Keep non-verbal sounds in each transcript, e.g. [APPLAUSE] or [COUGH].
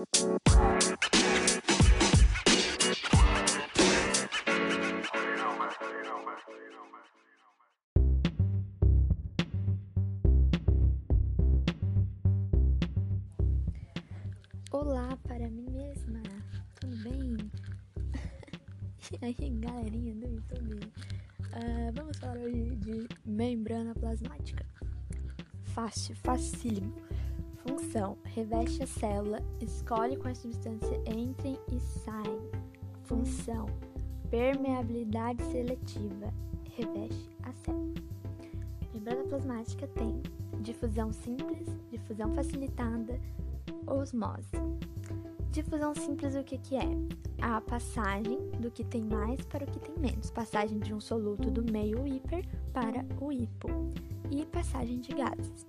Olá para mim mesma, tudo bem? e [LAUGHS] aí, galerinha do YouTube? Uh, vamos falar hoje de membrana plasmática. Fácil, facílimo. Função: reveste a célula, escolhe qual substância entrem e saem. Função: permeabilidade seletiva, reveste a célula. Membrana plasmática tem difusão simples, difusão facilitada, osmose. Difusão simples o que, que é? A passagem do que tem mais para o que tem menos. Passagem de um soluto do meio hiper para o hipo. E passagem de gases.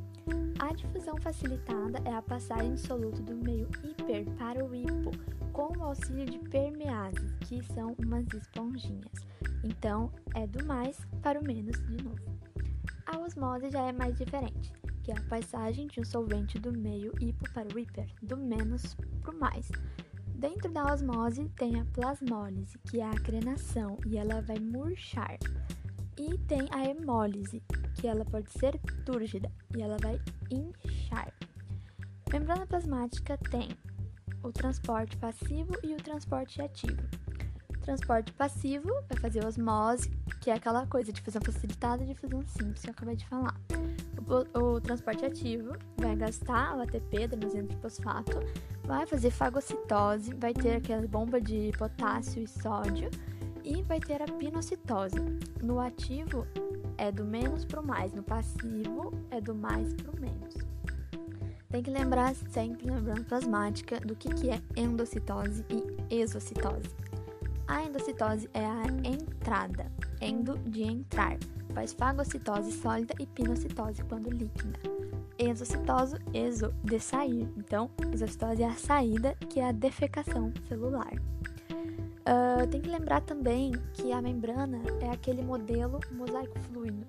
A difusão facilitada é a passagem de soluto do meio hiper para o hipo, com o auxílio de permeases, que são umas esponjinhas. Então, é do mais para o menos de novo. A osmose já é mais diferente que é a passagem de um solvente do meio hipo para o hiper, do menos para o mais. Dentro da osmose tem a plasmólise, que é a acrenação, e ela vai murchar. E tem a hemólise, que ela pode ser túrgida, e ela vai inchar. Membrana plasmática tem o transporte passivo e o transporte ativo. O transporte passivo vai fazer osmose, que é aquela coisa de fusão facilitada e difusão simples que eu acabei de falar. O, o, transporte ativo vai gastar o ATP, adenosina fosfato, vai fazer fagocitose, vai ter aquela bomba de potássio e sódio e vai ter a pinocitose. No ativo é do menos para o mais, no passivo é do mais para o menos. Tem que lembrar sempre, lembrando plasmática, do que, que é endocitose e exocitose. A endocitose é a entrada, endo de entrar faz fagocitose sólida e pinocitose quando líquida. Exocitose, exo, de sair. Então, exocitose é a saída, que é a defecação celular. Uh, tem que lembrar também que a membrana é aquele modelo mosaico fluido,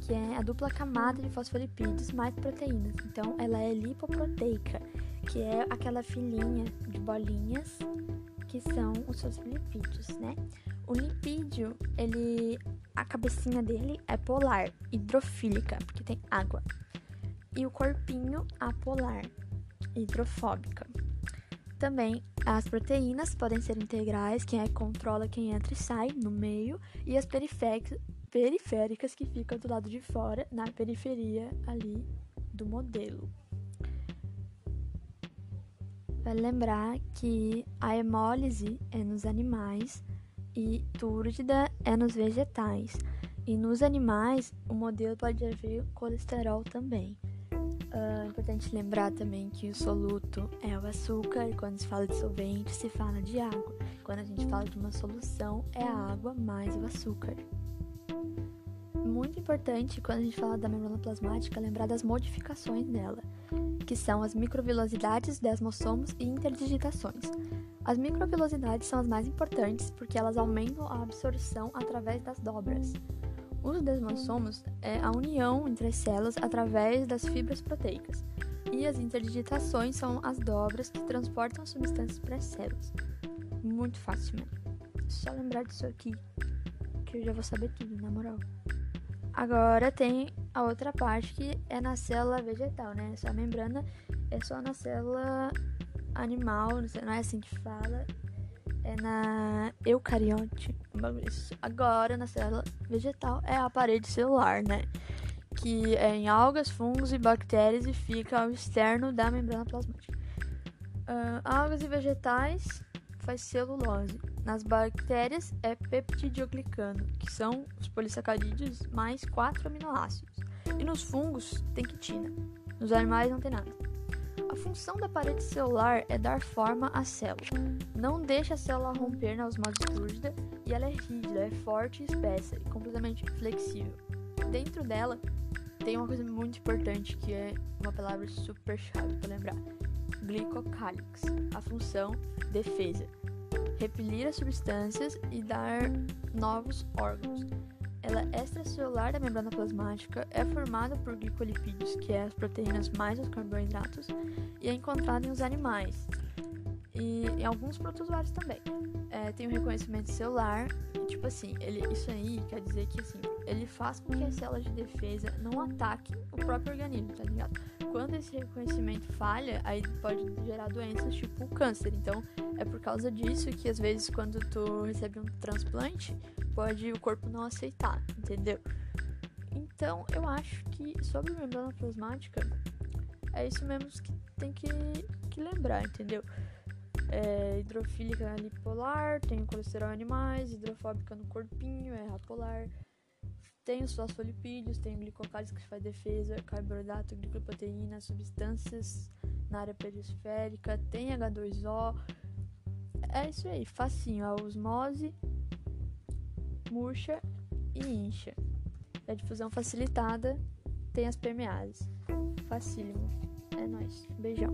que é a dupla camada de fosfolipídios mais proteínas. Então, ela é lipoproteica, que é aquela filinha de bolinhas que são os fosfolipídios, né? O lipídio, ele a cabecinha dele é polar, hidrofílica, porque tem água. E o corpinho apolar, hidrofóbica. Também as proteínas podem ser integrais, quem é que controla quem entra e sai no meio, e as periféricas que ficam do lado de fora, na periferia ali do modelo. Vale lembrar que a hemólise é nos animais e túrgida é nos vegetais. E nos animais, o modelo pode haver colesterol também. É importante lembrar também que o soluto é o açúcar, e quando se fala de solvente, se fala de água. Quando a gente fala de uma solução, é a água mais o açúcar. Muito importante quando a gente fala da membrana plasmática lembrar das modificações dela, que são as microvilosidades, desmossomos e interdigitações. As microvelocidades são as mais importantes porque elas aumentam a absorção através das dobras. Os desmossomos é a união entre as células através das fibras proteicas. E as interdigitações são as dobras que transportam substâncias para as células. Muito fácil, mano. Só lembrar disso aqui, que eu já vou saber tudo, na moral. Agora tem a outra parte que é na célula vegetal, né? Essa membrana é só na célula animal, não é assim que fala, é na eucarionte. Agora, na célula vegetal, é a parede celular, né? Que é em algas, fungos e bactérias e fica ao externo da membrana plasmática. Uh, algas e vegetais faz celulose. Nas bactérias é peptidioglicano, que são os polissacarídeos mais quatro aminoácidos. E nos fungos tem quitina. Nos animais não tem nada. A função da parede celular é dar forma à célula. Não deixa a célula romper na osmose túrgida e ela é rígida, é forte espessa e completamente flexível. Dentro dela tem uma coisa muito importante que é uma palavra super chave para lembrar: glicocálix. A função defesa, repelir as substâncias e dar novos órgãos. Ela é extracelular da membrana plasmática, é formada por glicolipídios, que é as proteínas mais os carboidratos, e é encontrada em os animais. E em alguns protozoários também. É, tem o reconhecimento celular. E, tipo assim, ele, isso aí quer dizer que assim, ele faz com que as células de defesa não ataquem o próprio organismo, tá ligado? Quando esse reconhecimento falha, aí pode gerar doenças tipo câncer. Então, é por causa disso que às vezes quando tu recebe um transplante, pode o corpo não aceitar, entendeu? Então, eu acho que sobre membrana plasmática, é isso mesmo que tem que, que lembrar, entendeu? É hidrofílica lipolar, tem colesterol animais, hidrofóbica no corpinho, é apolar. Tem os fosfolipídios, tem glicocálise que faz defesa, carboidrato, glicoproteína, substâncias na área perisférica, tem H2O. É isso aí, facinho, a osmose, murcha e incha. A difusão facilitada tem as permeases. Facílimo. É nóis. Beijão.